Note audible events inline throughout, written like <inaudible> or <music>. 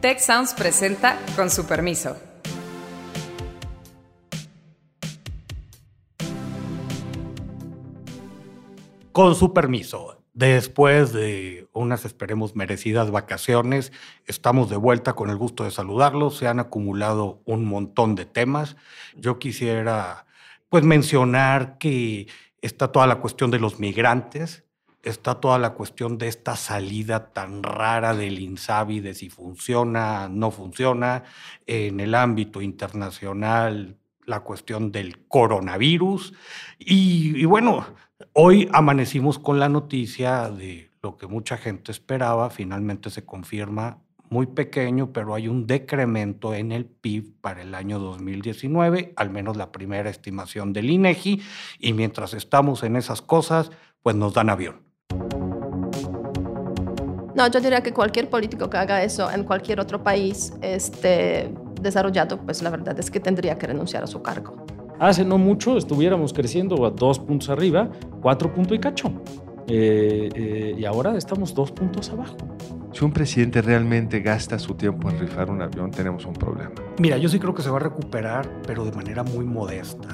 Tech Sounds presenta con su permiso. Con su permiso, después de unas esperemos merecidas vacaciones, estamos de vuelta con el gusto de saludarlos. Se han acumulado un montón de temas. Yo quisiera pues mencionar que está toda la cuestión de los migrantes, está toda la cuestión de esta salida tan rara del INSABI, de si funciona, no funciona, en el ámbito internacional, la cuestión del coronavirus. Y, y, bueno, hoy amanecimos con la noticia de lo que mucha gente esperaba, finalmente se confirma muy pequeño, pero hay un decremento en el PIB para el año 2019, al menos la primera estimación del INEGI, y mientras estamos en esas cosas, pues nos dan avión. No, yo diría que cualquier político que haga eso en cualquier otro país este, desarrollado, pues la verdad es que tendría que renunciar a su cargo. Hace no mucho estuviéramos creciendo a dos puntos arriba, cuatro puntos y cacho. Eh, eh, y ahora estamos dos puntos abajo. Si un presidente realmente gasta su tiempo en rifar un avión, tenemos un problema. Mira, yo sí creo que se va a recuperar, pero de manera muy modesta.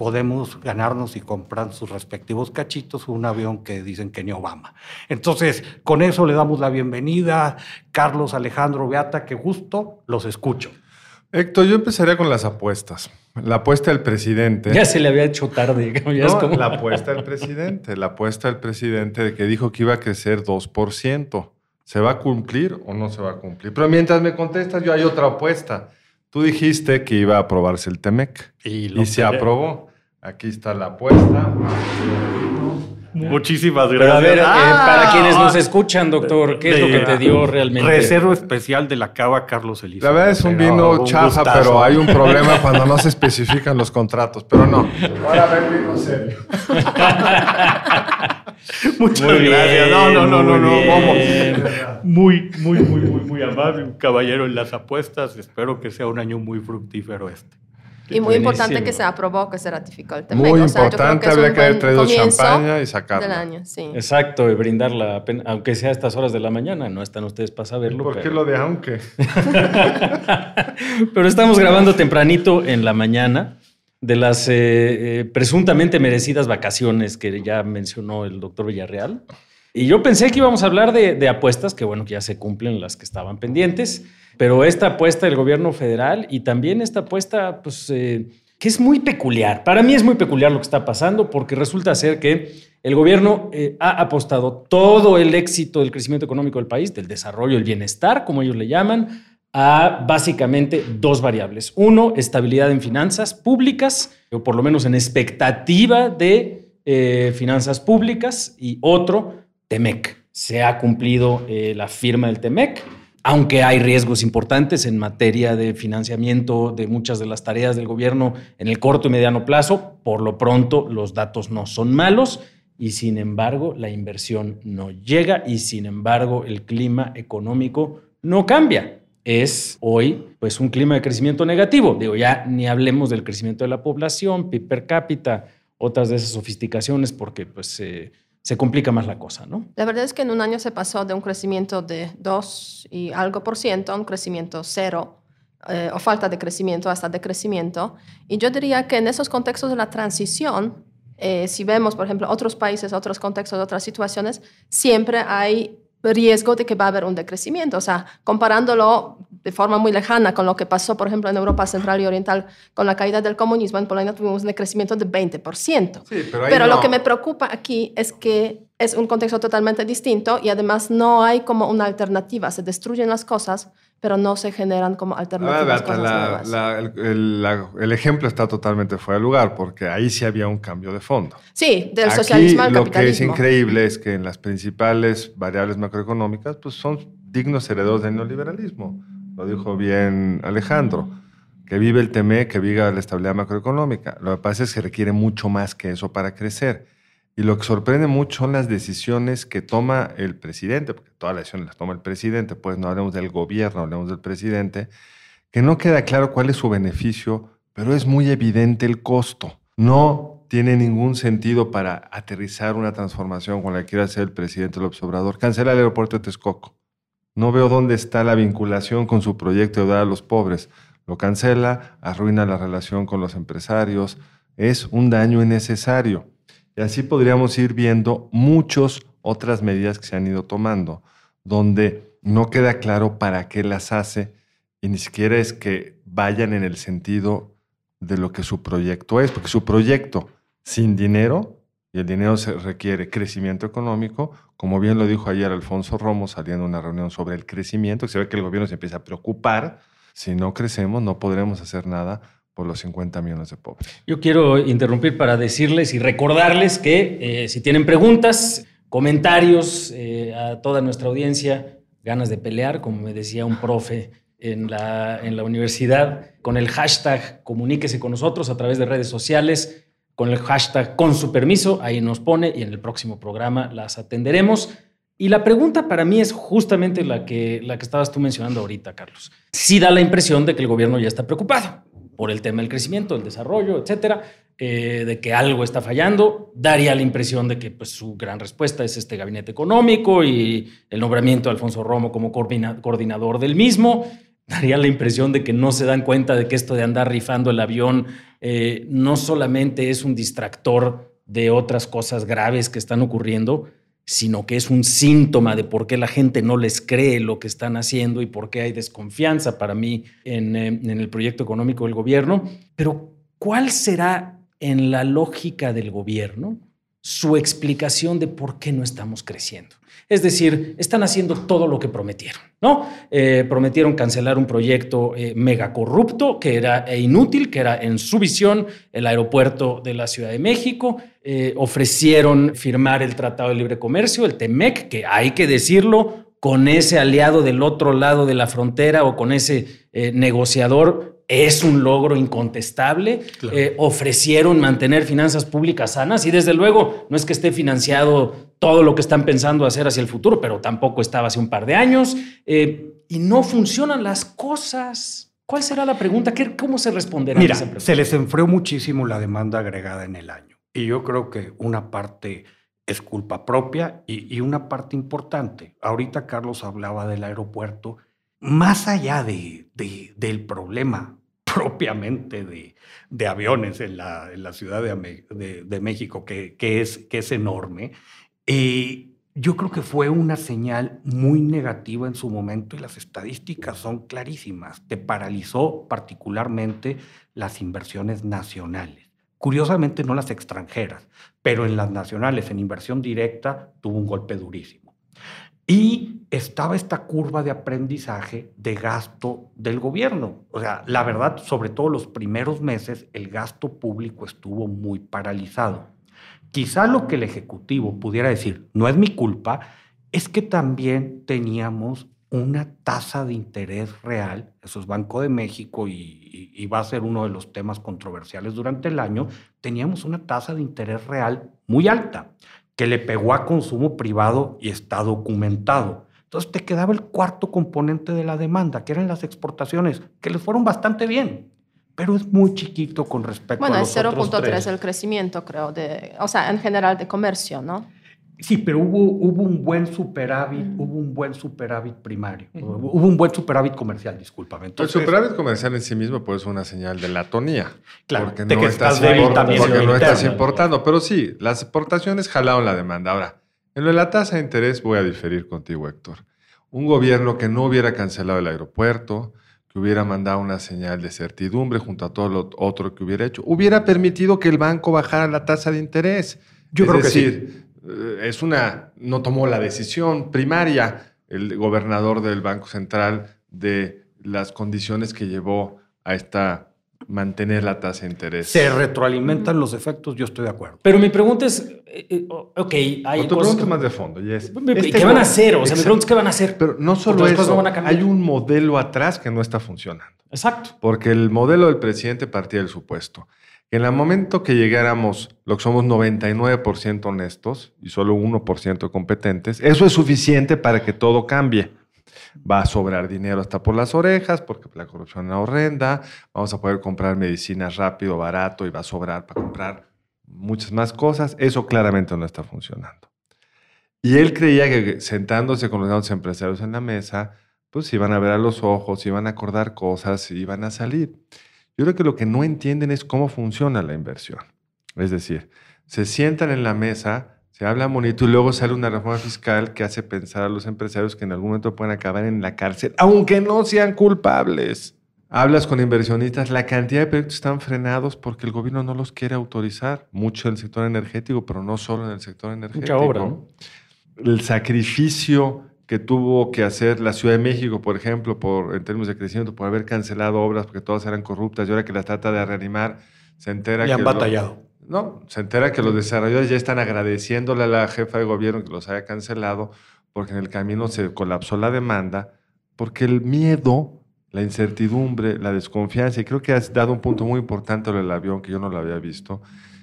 Podemos ganarnos y comprar sus respectivos cachitos un avión que dicen que ni Obama. Entonces, con eso le damos la bienvenida. Carlos Alejandro Beata, que gusto, los escucho. Héctor, yo empezaría con las apuestas. La apuesta del presidente. Ya se le había hecho tarde. Ya no, como... La apuesta del presidente. La apuesta del presidente de que dijo que iba a crecer 2%. ¿Se va a cumplir o no se va a cumplir? Pero mientras me contestas, yo hay otra apuesta. Tú dijiste que iba a aprobarse el TEMEC. Y, y se aprobó. Aquí está la apuesta. Muchísimas gracias. a ver, eh, ah, para quienes nos escuchan, doctor, ¿qué es lo que te dio realmente? Reserva especial de la cava Carlos Elisa. La verdad es un vino chafa, pero hay un problema cuando no se especifican los contratos. Pero no. Ahora ver vino serio. <laughs> Muchas gracias. no, no, no, no, no. Muy, muy, muy, muy, muy amable, un caballero en las apuestas. Espero que sea un año muy fructífero este. Y muy importante que se aprobó, que se ratificó el tema. Muy importante, habría que haber traído champaña y sacarla. Del año, sí. Exacto, y brindarla, aunque sea a estas horas de la mañana, no están ustedes para saberlo. ¿Por qué lo de aunque? <laughs> pero estamos grabando tempranito en la mañana de las eh, eh, presuntamente merecidas vacaciones que ya mencionó el doctor Villarreal. Y yo pensé que íbamos a hablar de, de apuestas, que bueno, que ya se cumplen las que estaban pendientes. Pero esta apuesta del gobierno federal y también esta apuesta, pues, eh, que es muy peculiar. Para mí es muy peculiar lo que está pasando porque resulta ser que el gobierno eh, ha apostado todo el éxito del crecimiento económico del país, del desarrollo, el bienestar, como ellos le llaman, a básicamente dos variables. Uno, estabilidad en finanzas públicas, o por lo menos en expectativa de eh, finanzas públicas, y otro, TEMEC. Se ha cumplido la firma del TEMEC aunque hay riesgos importantes en materia de financiamiento de muchas de las tareas del gobierno en el corto y mediano plazo, por lo pronto los datos no son malos y sin embargo la inversión no llega y sin embargo el clima económico no cambia. Es hoy pues un clima de crecimiento negativo. Digo, ya ni hablemos del crecimiento de la población, PIB per cápita, otras de esas sofisticaciones porque pues eh, se complica más la cosa, ¿no? La verdad es que en un año se pasó de un crecimiento de 2 y algo por ciento a un crecimiento cero, eh, o falta de crecimiento hasta decrecimiento. Y yo diría que en esos contextos de la transición, eh, si vemos, por ejemplo, otros países, otros contextos, otras situaciones, siempre hay riesgo de que va a haber un decrecimiento. O sea, comparándolo de forma muy lejana con lo que pasó, por ejemplo, en Europa Central y Oriental con la caída del comunismo, en Polonia tuvimos un decrecimiento de 20%. Sí, pero, pero lo que me preocupa aquí es que es un contexto totalmente distinto y además no hay como una alternativa. Se destruyen las cosas, pero no se generan como alternativas. el, ejemplo está totalmente fuera de lugar porque ahí sí había un cambio de fondo. Sí, del socialismo al capitalismo. Lo que es increíble es que en las principales variables macroeconómicas pues son dignos herederos del neoliberalismo. Lo dijo bien Alejandro. Que vive el TME, que viva la estabilidad macroeconómica. Lo que pasa es que requiere mucho más que eso para crecer. Y lo que sorprende mucho son las decisiones que toma el presidente, porque todas las decisiones las toma el presidente, pues no hablemos del gobierno, hablemos del presidente, que no queda claro cuál es su beneficio, pero es muy evidente el costo. No tiene ningún sentido para aterrizar una transformación con la que quiere hacer el presidente López Obrador. Cancela el aeropuerto de Texcoco. No veo dónde está la vinculación con su proyecto de dar a los pobres. Lo cancela, arruina la relación con los empresarios. Es un daño innecesario. Y así podríamos ir viendo muchas otras medidas que se han ido tomando, donde no queda claro para qué las hace y ni siquiera es que vayan en el sentido de lo que su proyecto es, porque su proyecto sin dinero, y el dinero se requiere crecimiento económico, como bien lo dijo ayer Alfonso Romo saliendo de una reunión sobre el crecimiento, que se ve que el gobierno se empieza a preocupar, si no crecemos no podremos hacer nada los 50 millones de pobres. Yo quiero interrumpir para decirles y recordarles que eh, si tienen preguntas, comentarios eh, a toda nuestra audiencia, ganas de pelear, como me decía un profe en la, en la universidad, con el hashtag comuníquese con nosotros a través de redes sociales, con el hashtag con su permiso, ahí nos pone y en el próximo programa las atenderemos. Y la pregunta para mí es justamente la que, la que estabas tú mencionando ahorita, Carlos. Sí da la impresión de que el gobierno ya está preocupado por el tema del crecimiento, el desarrollo, etcétera, eh, de que algo está fallando. Daría la impresión de que pues, su gran respuesta es este gabinete económico y el nombramiento de Alfonso Romo como coordinador del mismo daría la impresión de que no se dan cuenta de que esto de andar rifando el avión eh, no solamente es un distractor de otras cosas graves que están ocurriendo, sino que es un síntoma de por qué la gente no les cree lo que están haciendo y por qué hay desconfianza para mí en, eh, en el proyecto económico del gobierno. Pero, ¿cuál será en la lógica del gobierno su explicación de por qué no estamos creciendo? Es decir, están haciendo todo lo que prometieron, ¿no? Eh, prometieron cancelar un proyecto eh, mega corrupto que era e inútil, que era en su visión el aeropuerto de la Ciudad de México. Eh, ofrecieron firmar el Tratado de Libre Comercio, el TEMEC, que hay que decirlo, con ese aliado del otro lado de la frontera o con ese negociador es un logro incontestable. Eh, ofrecieron mantener finanzas públicas sanas y desde luego no es que esté financiado todo lo que están pensando hacer hacia el futuro, pero tampoco estaba hace un par de años. Eh, y no funcionan las cosas. ¿Cuál será la pregunta? ¿Cómo se responderá Mira, a esa pregunta? Se les enfrió muchísimo la demanda agregada en el año. Y yo creo que una parte es culpa propia y, y una parte importante. Ahorita Carlos hablaba del aeropuerto. Más allá de, de, del problema propiamente de, de aviones en la, en la Ciudad de, de, México, que, que, es, que es enorme, eh, yo creo que fue una señal muy negativa en su momento y las estadísticas son clarísimas. Te paralizó particularmente las inversiones nacionales. Curiosamente no las extranjeras, pero en las nacionales, en inversión directa, tuvo un golpe durísimo. Y estaba esta curva de aprendizaje de gasto del gobierno. O sea, la verdad, sobre todo los primeros meses, el gasto público estuvo muy paralizado. Quizá lo que el Ejecutivo pudiera decir, no es mi culpa, es que también teníamos una tasa de interés real, eso es Banco de México y, y, va a ser uno de los temas controversiales durante el año, teníamos una tasa de interés real muy alta que le pegó a consumo privado y está documentado. Entonces te quedaba el cuarto componente de la demanda, que eran las exportaciones, que les fueron bastante bien, pero es muy chiquito con respecto bueno, a los Bueno, es 0.3 el crecimiento, creo, de, o sea, en general de comercio, ¿no? Sí, pero hubo, hubo un buen superávit, mm. hubo un buen superávit primario, mm. hubo un buen superávit comercial, discúlpame. Entonces, el superávit comercial en sí mismo puede ser una señal de la tonía. Claro, porque de no que estás, también porque no estás importando. Pero sí, las exportaciones jalaron la demanda. Ahora, en lo de la tasa de interés voy a diferir contigo, Héctor. Un gobierno que no hubiera cancelado el aeropuerto, que hubiera mandado una señal de certidumbre junto a todo lo otro que hubiera hecho, hubiera permitido que el banco bajara la tasa de interés. Yo es creo decir, que sí. Eh, es una, no tomó la decisión primaria el gobernador del Banco Central de las condiciones que llevó a esta mantener la tasa de interés. Se retroalimentan los efectos, yo estoy de acuerdo. Pero mi pregunta es, eh, eh, ok, hay tu pregunta que- más de fondo. Y es, ¿Qué este van a hacer? O sea, mi pregunta es, ¿qué van a hacer? Pero no solo eso, no van a cambiar. hay un modelo atrás que no está funcionando. Exacto. Porque el modelo del presidente partía del supuesto en el momento que llegáramos, lo que somos 99% honestos y solo 1% competentes, eso es suficiente para que todo cambie. Va a sobrar dinero hasta por las orejas, porque la corrupción es horrenda. Vamos a poder comprar medicinas rápido, barato, y va a sobrar para comprar muchas más cosas. Eso claramente no está funcionando. Y él creía que sentándose con los empresarios en la mesa, pues iban a ver a los ojos, iban a acordar cosas, iban a salir. Yo creo que lo que no entienden es cómo funciona la inversión. Es decir, se sientan en la mesa, se habla bonito y luego sale una reforma fiscal que hace pensar a los empresarios que en algún momento pueden acabar en la cárcel, aunque no sean culpables. Hablas con inversionistas, la cantidad de proyectos están frenados porque el gobierno no los quiere autorizar, mucho en el sector energético, pero no solo en el sector energético. Mucha obra, ¿no? El sacrificio que tuvo que hacer la Ciudad de México, por ejemplo, por, en términos de crecimiento, por haber cancelado obras porque todas eran corruptas y ahora que las trata de reanimar, se entera Y que... han lo- batallado. no, se entera que los desarrolladores ya están agradeciéndole a la jefa de gobierno que los haya cancelado porque en el camino se colapsó la demanda, porque el miedo, la incertidumbre, la desconfianza, y creo que has dado un punto muy importante lo del avión que yo no lo había visto.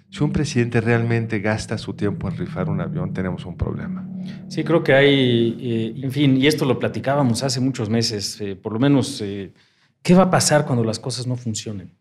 Si un presidente realmente gasta su tiempo en rifar un avión, tenemos un problema. Sí, creo que hay, eh, en fin, y esto lo platicábamos hace muchos meses, eh, por lo menos, eh, ¿qué va a pasar cuando las cosas no funcionen?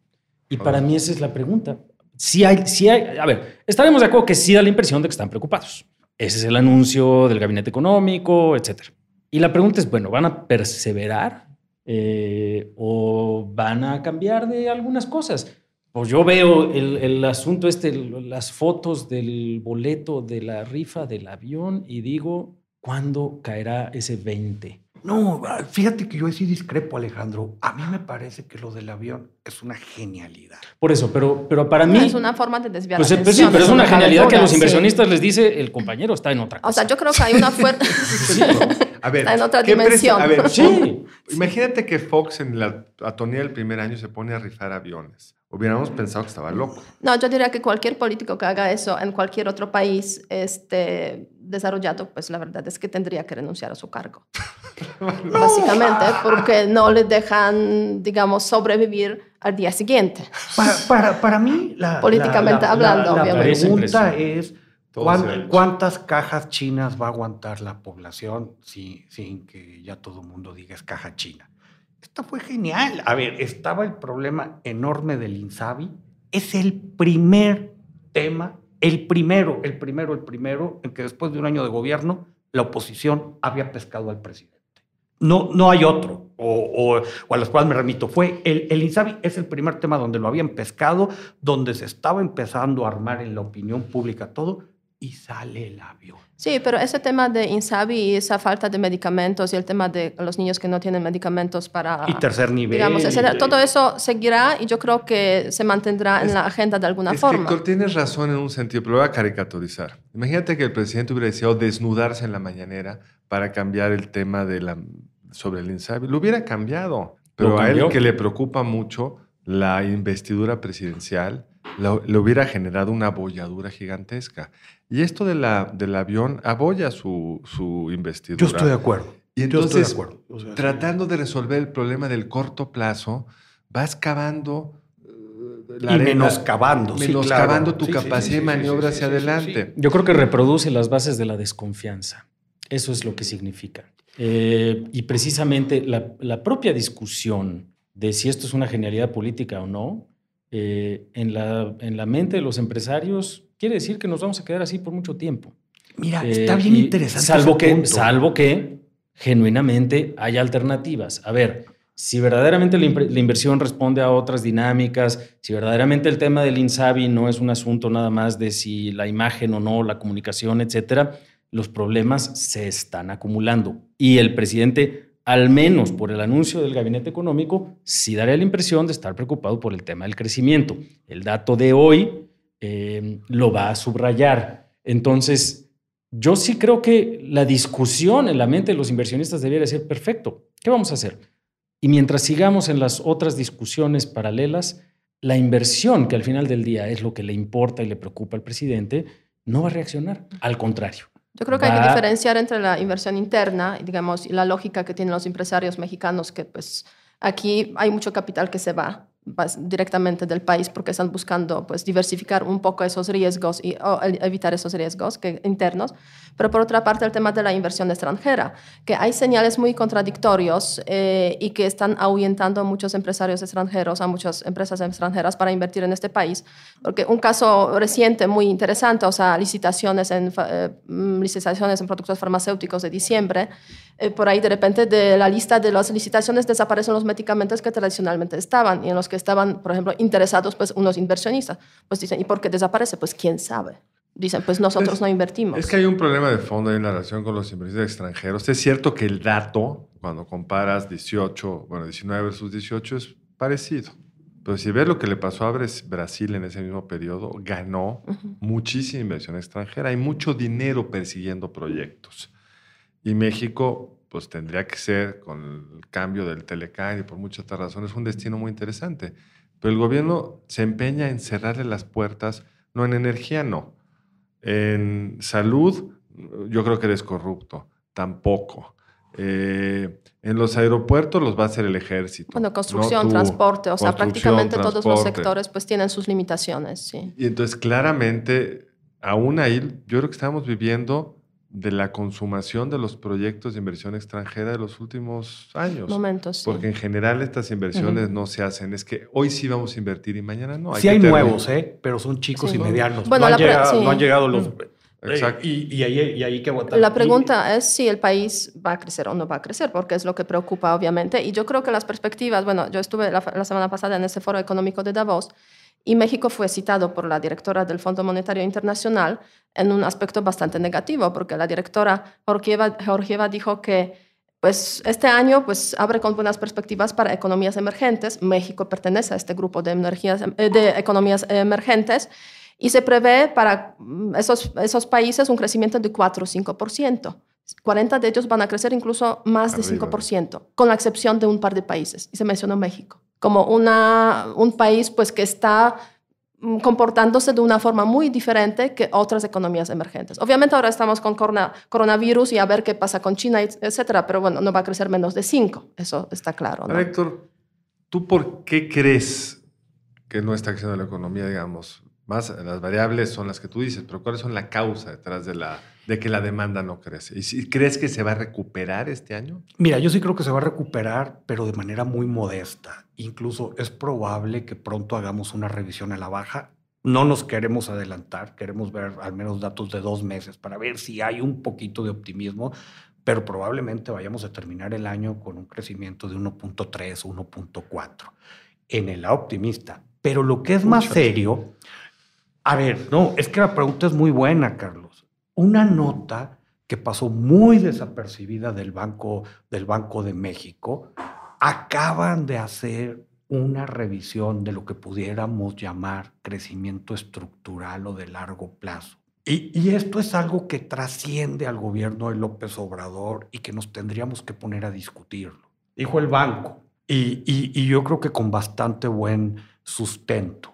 Y para mí esa es la pregunta. Si hay, si hay, a ver, estaremos de acuerdo que sí da la impresión de que están preocupados. Ese es el anuncio del gabinete económico, etcétera. Y la pregunta es, bueno, ¿van a perseverar eh, o van a cambiar de algunas cosas? Pues yo veo el, el asunto este, el- las fotos del boleto de la rifa del avión y digo, ¿cuándo caerá ese 20? No, fíjate que yo sí discrepo, Alejandro. A mí me parece que lo del avión es una genialidad. Por eso, pero, pero para mí... es una forma de desviar pues, la eh, pues sí, pero es una genialidad que a los sí. inversionistas les dice el compañero está en otra cosa. O sea, yo creo que hay una <laughs> fuerza... <laughs> A ver, Está en otra ¿qué presi- dimensión. A ver, Sí. imagínate que Fox en la atonía del primer año se pone a rifar aviones. Hubiéramos pensado que estaba loco. No, yo diría que cualquier político que haga eso en cualquier otro país este, desarrollado, pues la verdad es que tendría que renunciar a su cargo. <laughs> Básicamente, porque no le dejan, digamos, sobrevivir al día siguiente. Para, para, para mí, la, Políticamente la- la- hablando, la, pregunta es Todo ¿cuán- se ha hecho. cuántas cajas chinas va a aguantar la población si- sin que ya todo el mundo diga es caja china. Esto fue genial. A ver, estaba el problema enorme del Insabi. Es el primer tema, el primero, el primero, el primero, en que después de un año de gobierno, la oposición había pescado al presidente. No, no hay otro, o, a los cuales me remito. Fue el, el Insabi es el primer tema donde lo habían pescado, donde se estaba empezando a armar en la opinión pública todo, y sale el avión. Sí, pero ese tema de Insabi y esa falta de medicamentos y el tema de los niños que no tienen medicamentos para... y tercer nivel. Digamos, etcétera, todo eso seguirá y yo creo que se mantendrá en la agenda de alguna es forma. que Héctor, tienes razón en un sentido, pero voy a caricaturizar. Imagínate que el presidente hubiera deseado desnudarse en la mañanera para cambiar el tema de la, sobre el INSABI. Lo hubiera cambiado. Pero a él que le preocupa mucho la investidura presidencial, lo- le hubiera generado una abolladura gigantesca. Y esto de la, del avión abolla su, su investidura. Yo estoy de acuerdo. Y Yo estoy de entonces, acuerdo. O sea, sí. tratando de resolver el problema del corto plazo, vas cavando eh, Y menoscabando, sí, menoscabando claro. tu Sí, sí, capacidad sí, de maniobra sí, sí, hacia sí, sí, adelante. Yo creo que reproduce las bases de la desconfianza. Eso es lo que significa. Eh, y precisamente la, la propia discusión de si esto es una genialidad política o no, eh, en, la, en la mente de los empresarios, quiere decir que nos vamos a quedar así por mucho tiempo. Mira, Eh, está bien interesante. Salvo que, punto. salvo que genuinamente hay alternativas. A ver, si verdaderamente la, la inversión responde a otras dinámicas, si verdaderamente el tema del INSABI no es un asunto nada más de si la imagen o no, la comunicación, etcétera, los problemas se están acumulando. Y el presidente, al menos por el anuncio del gabinete económico, sí daría la impresión de estar preocupado por el tema del crecimiento. El dato de hoy eh, lo va a subrayar. Entonces, yo sí creo que la discusión en la mente de los inversionistas debería ser perfecto. ¿Qué vamos a hacer? Y mientras sigamos en las otras discusiones paralelas, la inversión, que al final del día es lo que le importa y le preocupa al presidente, no va a reaccionar. Al contrario. Yo creo que hay que diferenciar entre la inversión interna, digamos, y la lógica que tienen los empresarios mexicanos, que pues aquí hay mucho capital que se va directamente del país porque están buscando pues, diversificar un poco esos riesgos y evitar esos riesgos que, internos. Pero por otra parte, el tema de la inversión extranjera, que hay señales muy contradictorios eh, y que están ahuyentando a muchos empresarios extranjeros, a muchas empresas extranjeras para invertir en este país. Porque un caso reciente muy interesante, o sea, licitaciones en, eh, mm, licitaciones en productos farmacéuticos de diciembre, eh, por ahí de repente de la lista de las licitaciones desaparecen los medicamentos que tradicionalmente estaban y en los que estaban, por ejemplo, interesados pues unos inversionistas. Pues dicen, ¿y por qué desaparece? Pues quién sabe. Dicen, pues nosotros no invertimos. Es que hay un problema de fondo en la relación con los inversionistas extranjeros. Es cierto que el dato, cuando comparas 18, bueno, 19 versus 18, es parecido. Pero si ves lo que le pasó a Brasil en ese mismo periodo, ganó muchísima inversión extranjera. Hay mucho dinero persiguiendo proyectos. Y México, pues tendría que ser, con el cambio del Telecán y por muchas otras razones, un destino muy interesante. Pero el gobierno se empeña en cerrarle las puertas, no en energía, no. En salud, yo creo que eres corrupto, tampoco. Eh, en los aeropuertos los va a hacer el ejército. Bueno, construcción, transporte, o sea, prácticamente todos los sectores pues tienen sus limitaciones, sí. Y entonces claramente, aún ahí, yo creo que estamos viviendo de la consumación de los proyectos de inversión extranjera de los últimos años. Momentos. Porque en general estas inversiones no se hacen. Es que hoy sí vamos a invertir y mañana no. Hay sí hay nuevos, ¿eh? pero son chicos y medianos. Bueno, no, han llegado, no, han llegado, los... Exacto. Y, y, ahí, y ahí que aguantar. La pregunta es si el país va a crecer o no va a crecer, porque es lo que preocupa, obviamente. Y yo creo que las perspectivas, bueno, yo estuve la, la semana pasada en ese foro económico de Davos y México fue citado por la directora del Fondo Monetario Internacional en un aspecto bastante negativo, porque la directora Georgieva, dijo que pues, este año pues, abre con buenas perspectivas para economías emergentes. México pertenece a este grupo de, energías, eh, de economías emergentes y se prevé para mm, esos, esos países un crecimiento de 4 o 5%. 40 de ellos van a crecer incluso más de 5%, con la excepción de un par de países, y se mencionó México como una, un país pues, que está mm, comportándose de una forma muy diferente que otras economías emergentes. Obviamente ahora estamos con coronavirus y a ver qué pasa con China, etcétera, pero bueno, no va a crecer menos de 5, eso está claro. ¿no? Héctor, ¿tú por qué crees que no está creciendo la economía, digamos? Más las variables son las que tú dices, pero ¿cuáles son la causa detrás de la de que la demanda no crece. ¿Y si crees que se va a recuperar este año? Mira, yo sí creo que se va a recuperar, pero de manera muy modesta. Incluso es probable que pronto hagamos una revisión a la baja. No nos queremos adelantar, queremos ver al menos datos de dos meses para ver si hay un poquito de optimismo, pero probablemente vayamos a terminar el año con un crecimiento de 1.3, 1.4 en el optimista. Pero lo que es más serio, a ver, no, es que la pregunta es muy buena, Carlos una nota que pasó muy desapercibida del Banco, del Banco de México. Acaban de hacer una revisión de lo que pudiéramos llamar crecimiento estructural o de largo plazo. Y, esto es algo que trasciende al gobierno de López Obrador y que nos tendríamos que poner a discutirlo. Dijo el banco, y, y yo creo que con bastante buen sustento,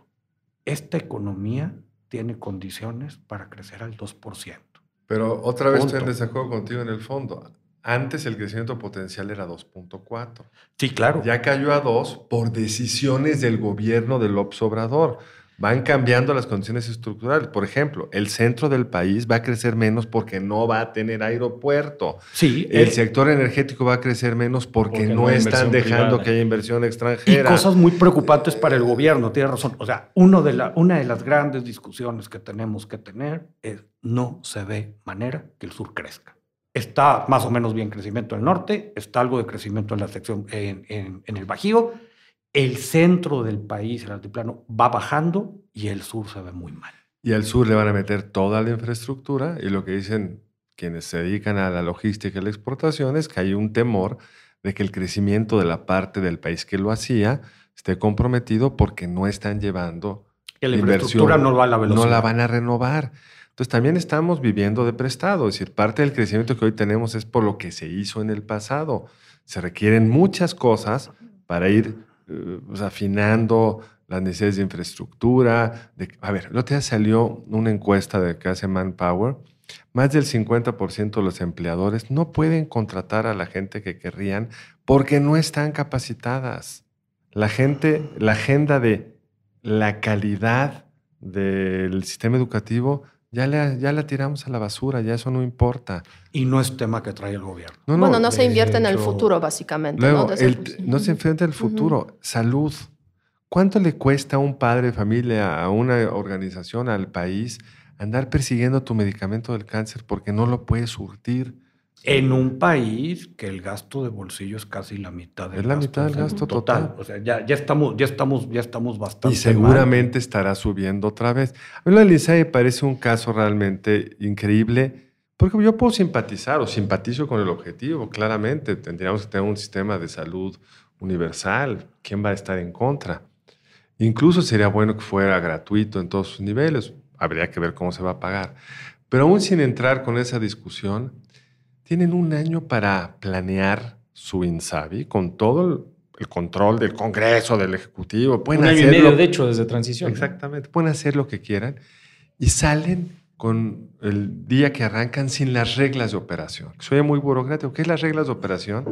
esta economía tiene condiciones para crecer al 2%. Pero otra vez estoy en desacuerdo contigo en el fondo. Antes el crecimiento potencial era 2.4. Sí, claro. Ya cayó a 2 por decisiones del gobierno del López Obrador. Van cambiando las condiciones estructurales. Por ejemplo, el centro del país va a crecer menos porque no va a tener aeropuerto. Sí. El eh, sector energético va a crecer menos porque, no, están dejando que haya inversión extranjera. Y cosas muy preocupantes para el gobierno, tiene razón. O sea, uno de la, una de las grandes discusiones que tenemos que tener es no se ve manera que el sur crezca. Está más o menos bien crecimiento en el norte, está algo de crecimiento en la sección en, en, el Bajío. El centro del país, el altiplano, va bajando y el sur se ve muy mal. Y al sur le van a meter toda la infraestructura y lo que dicen quienes se dedican a la logística y la exportación es que hay un temor de que el crecimiento de la parte del país que lo hacía esté comprometido porque no están llevando que la infraestructura no va a la velocidad. No la van a renovar. Entonces también estamos viviendo de prestado, es decir, parte del crecimiento que hoy tenemos es por lo que se hizo en el pasado. Se requieren muchas cosas para ir pues, afinando las necesidades de infraestructura. De, a ver, el otro día salió una encuesta de que hace Manpower. Más del 50% de los empleadores no pueden contratar a la gente que querrían porque no están capacitadas. La gente, la agenda de la calidad del sistema educativo ya, le, ya la tiramos a la basura, ya eso no importa. Y no es tema que trae el gobierno. bueno, no se invierte en el futuro, básicamente. Luego, ¿no? se enfrenta al futuro. Salud. ¿Cuánto le cuesta a un padre de familia, a una organización, al país, andar persiguiendo tu medicamento del cáncer porque no lo puedes surtir? En un país que el gasto de bolsillo es casi la mitad del es la mitad del gasto total. O sea, ya, ya, estamos, ya, estamos, ya estamos bastante. Y seguramente estará subiendo otra vez. A mí la Lisa me parece un caso realmente increíble, porque yo puedo simpatizar o simpatizo con el objetivo, claramente. Tendríamos que tener un sistema de salud universal. ¿Quién va a estar en contra? Incluso sería bueno que fuera gratuito en todos sus niveles. Habría que ver cómo se va a pagar. Pero aún sin entrar con esa discusión, tienen un año para planear su INSABI con todo el control del Congreso, del Ejecutivo. Pueden un año y medio, de hecho, desde transición. Exactamente. Pueden hacer lo que quieran y salen con el día que arrancan sin las reglas de operación. Soy muy burocrático. ¿Qué es las reglas de operación?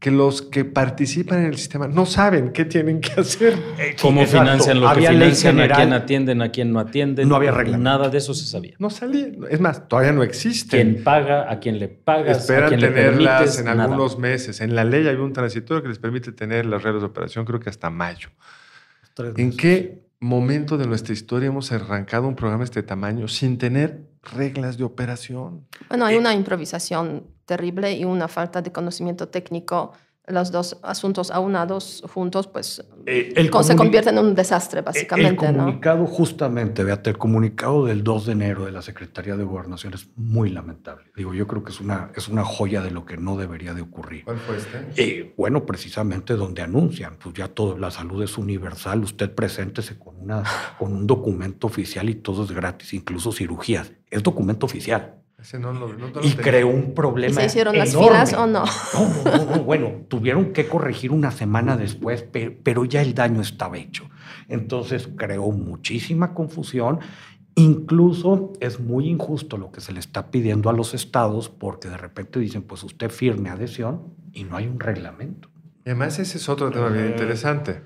Que los que participan en el sistema no saben qué tienen que hacer. Eh, ¿Cómo financian lo que financian, a quién atienden, a quién no atienden? No había reglas. Nada de eso se sabía. No salía. Es más, todavía no existe. ¿Quién paga? ¿A quién le pagas? Esperan a quién tenerlas en algunos meses. En la ley hay un transitorio que les permite tener las reglas de operación, creo que hasta mayo. ¿En qué momento de nuestra historia hemos arrancado un programa de este tamaño sin tener reglas de operación. Bueno, hay una improvisación terrible y una falta de conocimiento técnico los dos asuntos aunados juntos, pues eh, se convierte en un desastre, básicamente. El comunicado, justamente, Beate, el comunicado del 2 de enero de la Secretaría de Gobernación es muy lamentable. Digo, yo creo que es una, es una joya de lo que no debería de ocurrir. ¿Cuál fue este? Eh, bueno, precisamente donde anuncian, pues ya todo, la salud es universal, usted preséntese con, una, con un documento oficial y todo es gratis, incluso cirugías. Es documento oficial y creó un problema. ¿Se hicieron las filas o no? No, no, Bueno, tuvieron que corregir una semana después, pero ya el daño estaba hecho. Entonces creó muchísima confusión. Incluso es muy injusto lo que se le está pidiendo a los estados porque de repente dicen, pues usted firme adhesión y no hay un reglamento. Y además ese es otro tema bien interesante.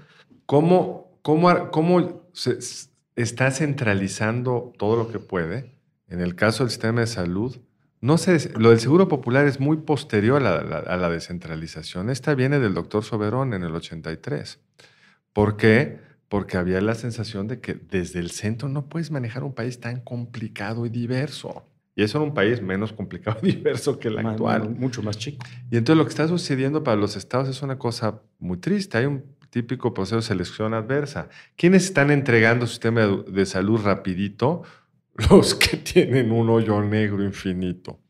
¿Cómo, cómo, cómo se está centralizando todo lo que puede? En el caso del sistema de salud, no sé, lo del seguro popular es muy posterior a la, descentralización. Esta viene del doctor Soberón en el 83. ¿Por qué? Porque había la sensación de que desde el centro no puedes manejar un país tan complicado y diverso. Y eso era un país menos complicado y diverso que el actual. Mucho más chico. Y entonces lo que está sucediendo para los estados es una cosa muy triste. Hay un típico proceso de selección adversa. ¿Quiénes están entregando su sistema de salud rapidito? <laughs> los que tienen un hoyo negro infinito.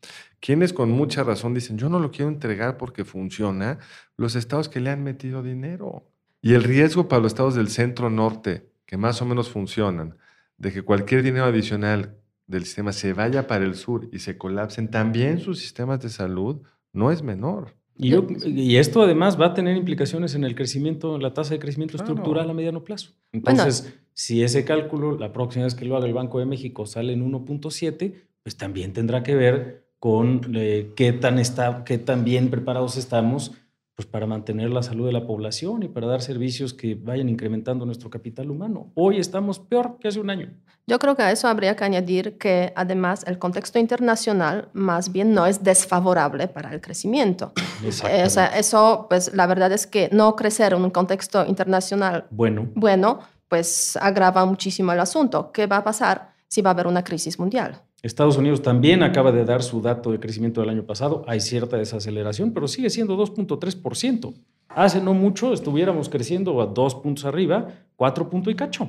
Quienes con mucha razón dicen, yo no lo quiero entregar porque funciona, los estados que le han metido dinero. Y el riesgo para los estados del centro norte, que más o menos funcionan, de que cualquier dinero adicional del sistema se vaya para el sur y se colapsen también sus sistemas de salud, no es menor. Y, esto además va a tener implicaciones en el crecimiento, en la tasa de crecimiento estructural a mediano plazo. Entonces, si ese cálculo, la próxima vez que lo haga el Banco de México, sale en 1.7, pues también tendrá que ver con eh, qué, tan está, qué tan bien preparados estamos pues para mantener la salud de la población y para dar servicios que vayan incrementando nuestro capital humano. Hoy estamos peor que hace un año. Yo creo que a eso habría que añadir que además el contexto internacional más bien no es desfavorable para el crecimiento. Eh, o sea, eso, pues la verdad es que no crecer en un contexto internacional bueno, bueno pues agrava muchísimo el asunto. ¿Qué va a pasar si va a haber una crisis mundial? Estados Unidos también acaba de dar su dato de crecimiento del año pasado. Hay cierta desaceleración, pero sigue siendo 2.3%. Hace no mucho estuviéramos creciendo a dos puntos arriba, cuatro puntos y cacho.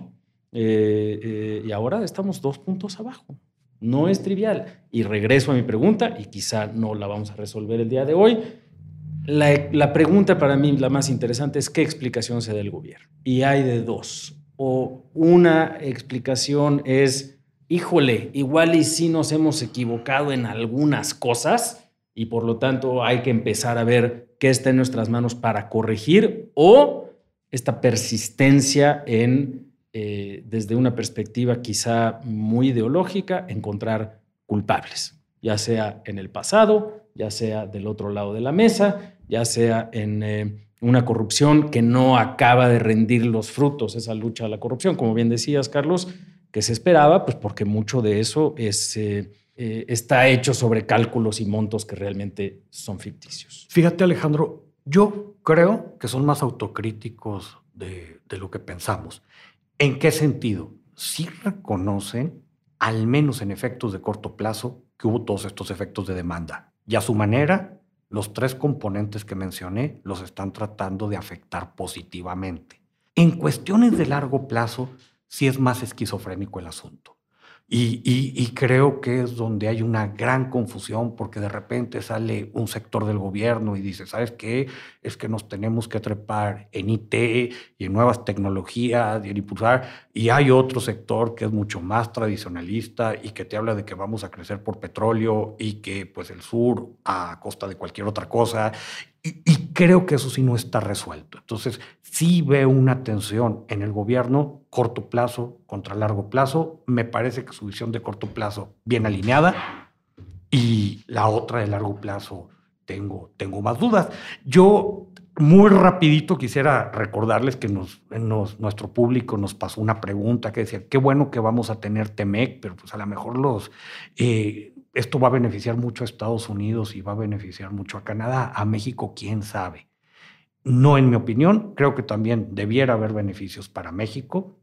Eh, eh, y ahora estamos dos puntos abajo. No es trivial. Y regreso a mi pregunta, y quizá no la vamos a resolver el día de hoy. La, la pregunta para mí, la más interesante, es qué explicación se da el gobierno. Y hay de dos. O una explicación es híjole, igual y sí nos hemos equivocado en algunas cosas y por lo tanto hay que empezar a ver qué está en nuestras manos para corregir o esta persistencia en, eh, desde una perspectiva quizá muy ideológica, encontrar culpables, ya sea en el pasado, ya sea del otro lado de la mesa, ya sea en... Eh, una corrupción que no acaba de rendir los frutos, esa lucha a la corrupción, como bien decías, Carlos, que se esperaba, pues porque mucho de eso es, eh, eh, está hecho sobre cálculos y montos que realmente son ficticios. Fíjate, Alejandro, yo creo que son más autocríticos de, de lo que pensamos. ¿En qué sentido? Sí reconocen, al menos en efectos de corto plazo, que hubo todos estos efectos de demanda. Y a su manera, los tres componentes que mencioné los están tratando de afectar positivamente. En cuestiones de largo plazo, sí es más esquizofrénico el asunto. Y, creo que es donde hay una gran confusión porque de repente sale un sector del gobierno y dice, ¿sabes qué? Es que nos tenemos que trepar en IT y en nuevas tecnologías y en impulsar. Y hay otro sector que es mucho más tradicionalista y que te habla de que vamos a crecer por petróleo y que pues el sur a costa de cualquier otra cosa y, creo que eso sí no está resuelto. Entonces, sí veo una tensión en el gobierno, corto plazo contra largo plazo. Me parece que su visión de corto plazo bien alineada y la otra de largo plazo tengo, tengo más dudas. Yo muy rapidito quisiera recordarles que nos, nuestro público nos pasó una pregunta que decía, qué bueno que vamos a tener TEMEC, pero pues a lo mejor los... Eh, esto va a beneficiar mucho a Estados Unidos y va a beneficiar mucho a Canadá, a México, quién sabe. No en mi opinión, creo que también debiera haber beneficios para México.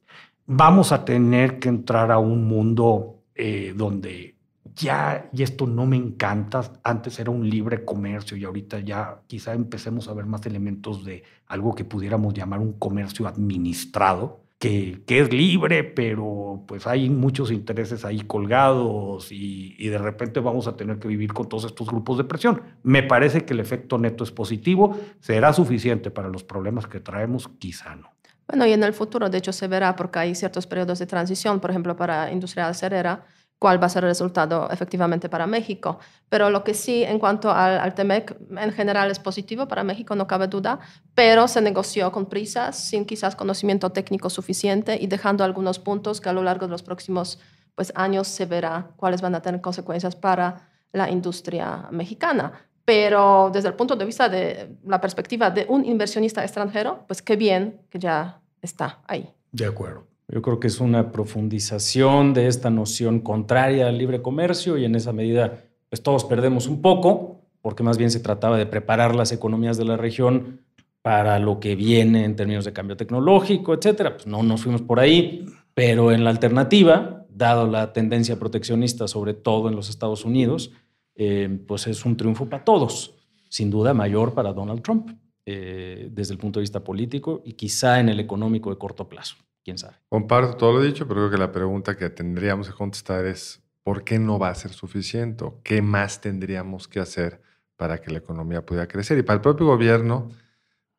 Vamos a tener que entrar a un mundo eh, donde ya, y esto no me encanta, antes era un libre comercio y ahorita ya quizá empecemos a ver más elementos de algo que pudiéramos llamar un comercio administrado, que, es libre, pero pues hay muchos intereses ahí colgados y, de repente vamos a tener que vivir con todos estos grupos de presión. Me parece que el efecto neto es positivo, será suficiente para los problemas que traemos, quizá no. Bueno, y en el futuro, de hecho, se verá porque hay ciertos periodos de transición, por ejemplo, para industria acerera, cuál va a ser el resultado efectivamente para México. Pero lo que sí, en cuanto al, al, TEMEC, en general es positivo para México, no cabe duda, pero se negoció con prisas, sin quizás conocimiento técnico suficiente y dejando algunos puntos que a lo largo de los próximos pues, años se verá cuáles van a tener consecuencias para la industria mexicana. Pero desde el punto de vista de la perspectiva de un inversionista extranjero, pues qué bien que ya está ahí. De acuerdo. Yo creo que es una profundización de esta noción contraria al libre comercio y en esa medida pues todos perdemos un poco, porque más bien se trataba de preparar las economías de la región para lo que viene en términos de cambio tecnológico, etcétera. Pues no nos fuimos por ahí, pero en la alternativa, dado la tendencia proteccionista, sobre todo en los Estados Unidos, eh, pues es un triunfo para todos, sin duda mayor para Donald Trump, eh, desde el punto de vista político y quizá en el económico de corto plazo quién sabe. Comparto todo lo dicho, pero creo que la pregunta que tendríamos que contestar es, ¿por qué no va a ser suficiente? ¿Qué más tendríamos que hacer para que la economía pudiera crecer? Y para el propio gobierno,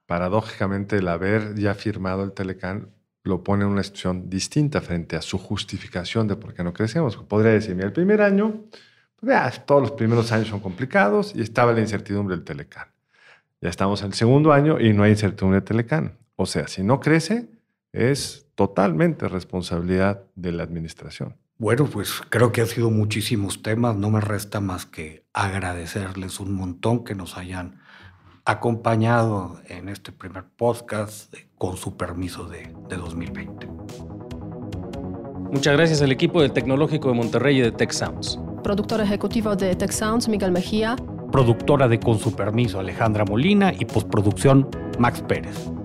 paradójicamente, el haber ya firmado el Telecán lo pone en una situación distinta frente a su justificación de por qué no crecemos. Podría decir, mira, el primer año, pues todos los primeros años son complicados y estaba la incertidumbre del Telecán. Ya estamos en el segundo año y no hay incertidumbre del Telecán. O sea, si no crece, es totalmente responsabilidad de la administración. Bueno, pues creo que ha sido muchísimos temas. No me resta más que agradecerles un montón que nos hayan acompañado en este primer podcast con su permiso de, de 2020. Muchas gracias al equipo del Tecnológico de Monterrey y de Tech Sounds. Productor ejecutivo de Tech Sounds, Miguel Mejía. Productora de Con su permiso, Alejandra Molina. Y postproducción, Max Pérez.